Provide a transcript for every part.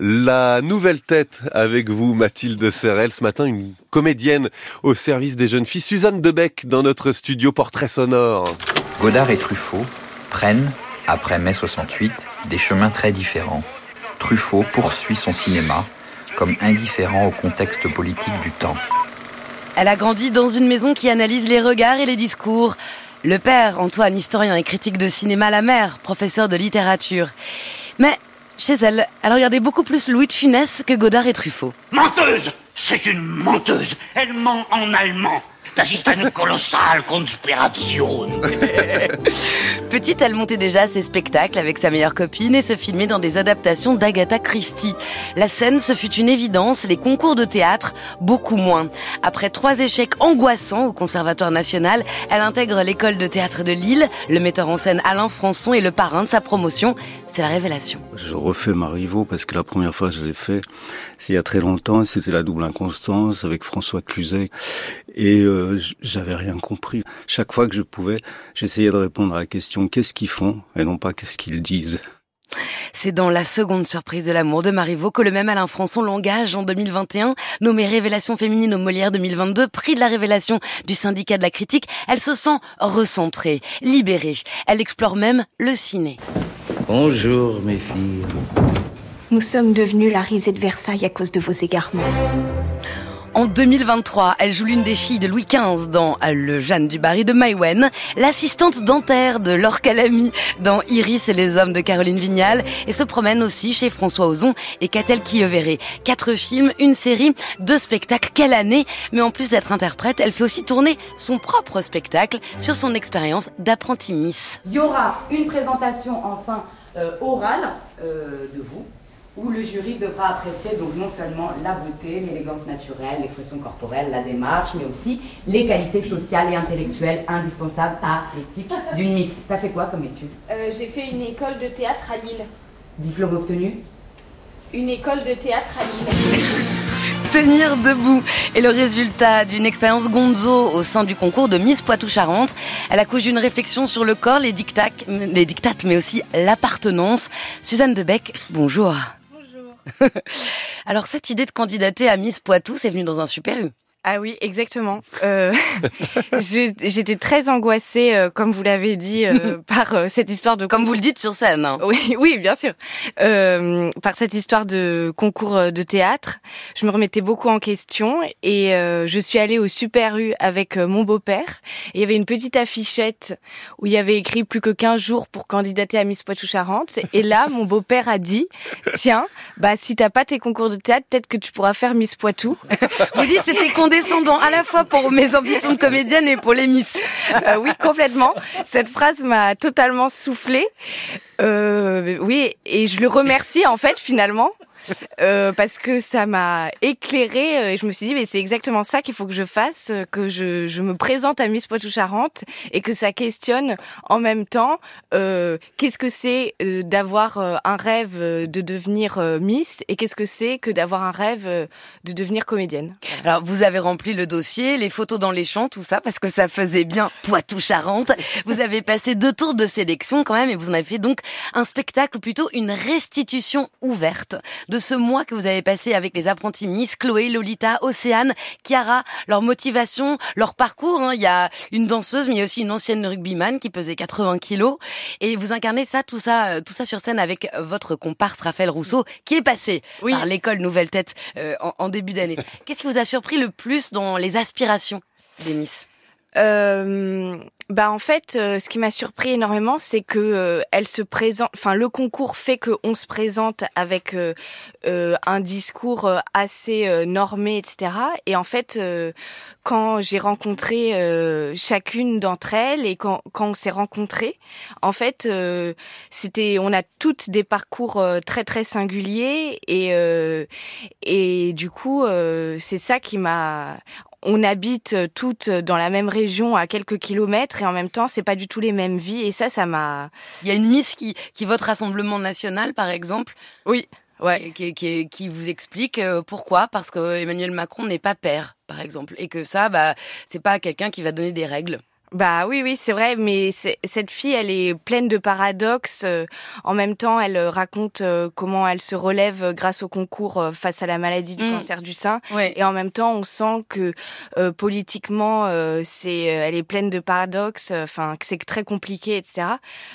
La nouvelle tête avec vous, Mathilde Serrel, ce matin, une comédienne au service des jeunes filles, Suzanne Debec, dans notre studio Portrait Sonore. Godard et Truffaut prennent, après mai 68, des chemins très différents. Truffaut poursuit son cinéma comme indifférent au contexte politique du temps. Elle a grandi dans une maison qui analyse les regards et les discours. Le père, Antoine, historien et critique de cinéma, la mère, professeur de littérature. Mais chez elle, elle regardait beaucoup plus Louis de Funès que Godard et Truffaut. Menteuse! C'est une menteuse! Elle ment en allemand Das ist eine colossale conspiration. Petite, elle montait déjà ses spectacles avec sa meilleure copine et se filmait dans des adaptations d'Agatha Christie. La scène, ce fut une évidence, les concours de théâtre, beaucoup moins. Après trois échecs angoissants au Conservatoire national, elle intègre l'école de théâtre de Lille. Le metteur en scène Alain Françon est le parrain de sa promotion. C'est la révélation. Je refais Marivaux parce que la première fois que je l'ai fait, c'est il y a très longtemps, c'était la double inconstance avec François Cluzet. Et euh, j'avais rien compris. Chaque fois que je pouvais, j'essayais de répondre à la question qu'est-ce qu'ils font et non pas qu'est-ce qu'ils disent. C'est dans La seconde surprise de l'amour de Marivaux que le même Alain Françon l'engage en 2021, nommé Révélation féminine au Molière 2022, prix de la révélation du syndicat de la critique. Elle se sent recentrée, libérée. Elle explore même le ciné. Bonjour mes filles. Nous sommes devenus la risée de Versailles à cause de vos égarements. En 2023, elle joue l'une des filles de Louis XV dans Le Jeanne du Barry de Maïwen, l'assistante dentaire de Laure Calamy dans Iris et les hommes de Caroline Vignal, et se promène aussi chez François Ozon et Catel Quilleveré. Quatre films, une série, deux spectacles, quelle année Mais en plus d'être interprète, elle fait aussi tourner son propre spectacle sur son expérience d'apprenti Miss. Il y aura une présentation enfin euh, orale euh, de vous où le jury devra apprécier donc non seulement la beauté, l'élégance naturelle, l'expression corporelle, la démarche, mais aussi les qualités sociales et intellectuelles indispensables à l'éthique d'une Miss. T'as fait quoi comme étude? Euh, J'ai fait une école de théâtre à Lille. Diplôme obtenu? Une école de théâtre à Lille. Tenir debout est le résultat d'une expérience gonzo au sein du concours de Miss Poitou-Charentes. Elle accouche d'une réflexion sur le corps, les dictates, les dictates mais aussi l'appartenance. Suzanne Debec, bonjour. Alors cette idée de candidater à Miss Poitou, c'est venu dans un super U. Ah oui, exactement. Euh, J'étais très angoissée, euh, comme vous l'avez dit, euh, par euh, cette histoire de... Comme vous le dites sur scène. Hein. Oui, oui, bien sûr. Euh, par cette histoire de concours de théâtre, je me remettais beaucoup en question et je suis allée au Super U avec mon beau-père. Il y avait une petite affichette où il y avait écrit plus que 15 jours pour candidater à Miss Poitou-Charentes. Et là, mon beau-père a dit, tiens, bah si t'as pas tes concours de théâtre, peut-être que tu pourras faire Miss Poitou. vous dites c'était descendant à la fois pour mes ambitions de comédienne et pour les Miss. Euh, oui, complètement. Cette phrase m'a totalement soufflé. Euh, oui, et je le remercie en fait finalement euh, parce que ça m'a éclairé euh, et je me suis dit mais c'est exactement ça qu'il faut que je fasse, euh, que je, je me présente à Miss Poitou-Charentes et que ça questionne en même temps euh, qu'est-ce que c'est d'avoir un rêve de devenir Miss et qu'est-ce que c'est que d'avoir un rêve de devenir comédienne. Alors vous avez rempli le dossier, les photos dans les champs, tout ça parce que ça faisait bien Poitou-Charentes. Vous avez passé deux tours de sélection quand même et vous en avez fait donc un spectacle, plutôt une restitution ouverte ce mois que vous avez passé avec les apprentis Miss, Chloé, Lolita, Océane, Chiara, leur motivation, leur parcours. Hein. Il y a une danseuse, mais il y a aussi une ancienne rugbyman qui pesait 80 kilos. Et vous incarnez ça, tout ça, euh, tout ça sur scène avec votre comparse Raphaël Rousseau, qui est passé par l'école Nouvelle Tête euh, en, en début d'année. Qu'est-ce qui vous a surpris le plus dans les aspirations des Miss? Euh, bah en fait, euh, ce qui m'a surpris énormément, c'est que euh, elle se présente. Enfin, le concours fait que on se présente avec euh, un discours assez normé, etc. Et en fait, quand j'ai rencontré chacune d'entre elles et quand, quand on s'est rencontrés, en fait, c'était, on a toutes des parcours très très singuliers et et du coup, c'est ça qui m'a on habite toutes dans la même région à quelques kilomètres et en même temps c'est pas du tout les mêmes vies. Et ça ça m'a il y a une miss qui qui vote Rassemblement national par exemple. Oui ouais. Qui, qui, qui vous explique euh, pourquoi. Parce que Emmanuel Macron n'est pas père par exemple. Et que ça bah c'est pas quelqu'un qui va donner des règles Bah oui, oui, c'est vrai, mais cette fille, elle est pleine de paradoxes. Euh, en même temps, elle euh, raconte euh, comment elle se relève grâce au concours face à la maladie du mm. cancer du sein. Et en même temps, on sent que politiquement, c'est, elle est pleine de paradoxes, enfin, que c'est très compliqué, etc.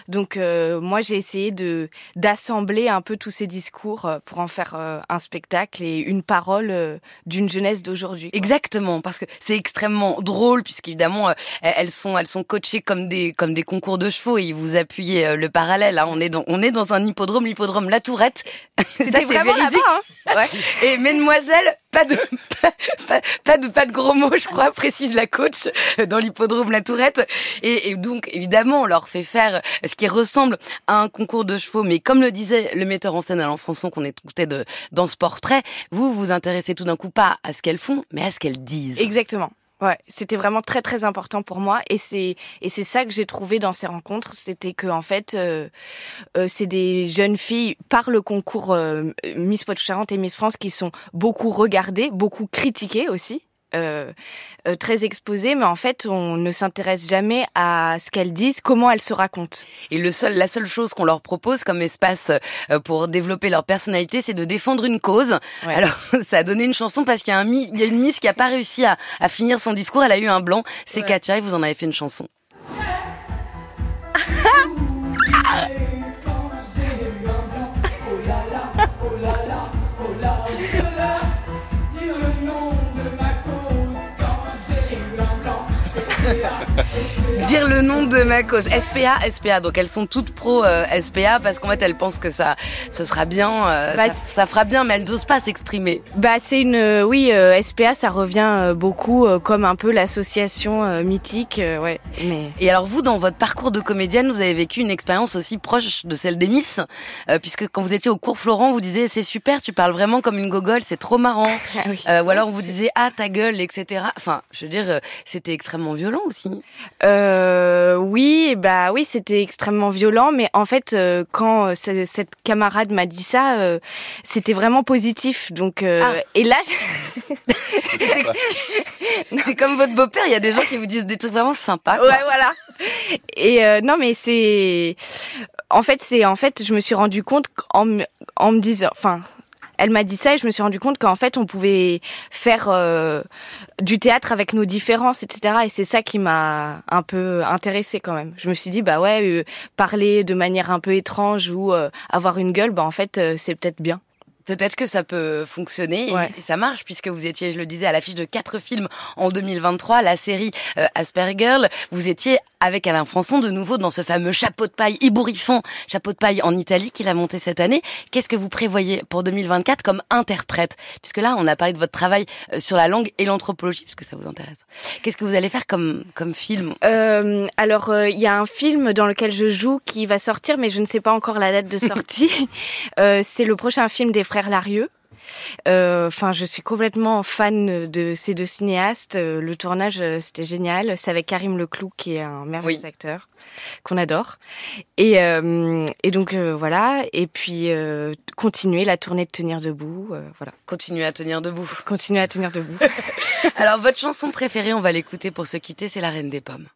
Donc, moi, j'ai essayé de d'assembler un peu tous ces discours pour en faire un spectacle et une parole d'une jeunesse d'aujourd'hui. Exactement, parce que c'est extrêmement drôle, puisqu'évidemment, elles sont elles sont coachées comme des comme des concours de chevaux et vous appuyez euh, le parallèle. Hein. On est dans on est dans un hippodrome, l'hippodrome La Tourette. C'était vraiment véridique. Hein. ouais. Et mesdemoiselles, pas de pas, de pas de gros mots, je crois, précise la coach euh, dans l'hippodrome La Tourette. Et, et, donc évidemment, on leur fait faire ce qui ressemble à un concours de chevaux, mais comme le disait le metteur en scène Alain Françon qu'on écoutait de dans ce portrait, vous vous intéressez tout d'un coup pas à ce qu'elles font, mais à ce qu'elles disent. Exactement. Ouais, c'était vraiment très très important pour moi et c'est et c'est ça que j'ai trouvé dans ces rencontres, c'était que en fait euh, euh, c'est des jeunes filles par le concours euh, Miss Poitou-Charentes et Miss France qui sont beaucoup regardées, beaucoup critiquées aussi euh, euh, très exposée, mais en fait, on ne s'intéresse jamais à ce qu'elles disent, comment elles se racontent. Et le seul, la seule chose qu'on leur propose comme espace euh, pour développer leur personnalité, c'est de défendre une cause. Alors, ça a donné une chanson parce qu'il y a, un, il y a une Miss qui a pas réussi à, à, finir son discours, elle a eu un blanc. C'est Katia et vous en avez fait une chanson. dire le nom de ma cause. SPA, SPA. Donc elles sont toutes pro euh, SPA parce qu'en fait elles pensent que ça, ce sera bien, euh, bah, ça, fera bien, mais elles n'osent pas s'exprimer. Bah c'est une, euh, oui, SPA, ça revient beaucoup comme un peu l'association mythique, ouais. Mais... Et alors vous, dans votre parcours de comédienne, vous avez vécu une expérience aussi proche de celle des Miss, puisque quand vous étiez au cours Florent, vous disiez c'est super, tu parles vraiment comme une gogole, c'est trop marrant. Ah ou alors vous disiez ah ta gueule, etc. Enfin, je veux dire, c'était extrêmement violent aussi. Euh, oui, bah oui, c'était extrêmement violent, mais en fait, euh, quand euh, cette camarade m'a dit ça, euh, c'était vraiment positif. Donc, ah. et là, c'est comme votre beau-père. Il y a des gens qui vous disent des trucs vraiment sympas. Quoi. Ouais, voilà. Et non, mais c'est, en fait, c'est en fait, je me suis rendu compte en, en me disant, enfin elle m'a dit ça et je me suis rendu compte qu'en fait on pouvait faire euh, du théâtre avec nos différences, etc. Et c'est ça qui m'a un peu intéressée quand même. Je me suis dit bah ouais, euh, parler de manière un peu étrange ou euh, avoir une gueule, bah en fait c'est peut-être bien. Peut-être que ça peut fonctionner et, ça marche puisque vous étiez, je le disais, à l'affiche de quatre films en 2023, la série Asperger. Vous étiez avec Alain Françon de nouveau dans ce fameux chapeau de paille ébouriffant, chapeau de paille en Italie qu'il a monté cette année. Qu'est-ce que vous prévoyez pour 2024 comme interprète? Puisque là, on a parlé de votre travail euh, sur la langue et l'anthropologie, puisque ça vous intéresse. Qu'est-ce que vous allez faire comme, comme film? Euh, Alors, euh, il y a un film dans lequel je joue qui va sortir, mais je ne sais pas encore la date de sortie. euh, C'est le prochain film des frères Larieux. Euh, enfin, je suis complètement fan de ces deux cinéastes. Euh, le tournage, euh, c'était génial. C'est avec Karim Leclou, qui est un merveilleux acteur qu'on adore. Et, et donc voilà. Et puis continuer la tournée de Tenir debout. voilà. Continuer à tenir debout. Continuer à tenir debout. Alors, votre chanson préférée, on va l'écouter pour se quitter, c'est La Reine des Pommes.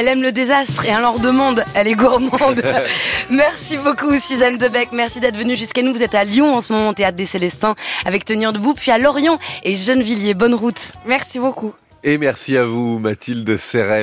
Elle aime le désastre et un leur demande, elle est gourmande. Merci beaucoup Suzanne Debec, merci d'être venue jusqu'à nous. Vous êtes à Lyon en ce moment au Théâtre des Célestins avec Tenir debout, puis à Lorient et Gennevilliers. Bonne route. Merci beaucoup. Et merci à vous Mathilde Serrel.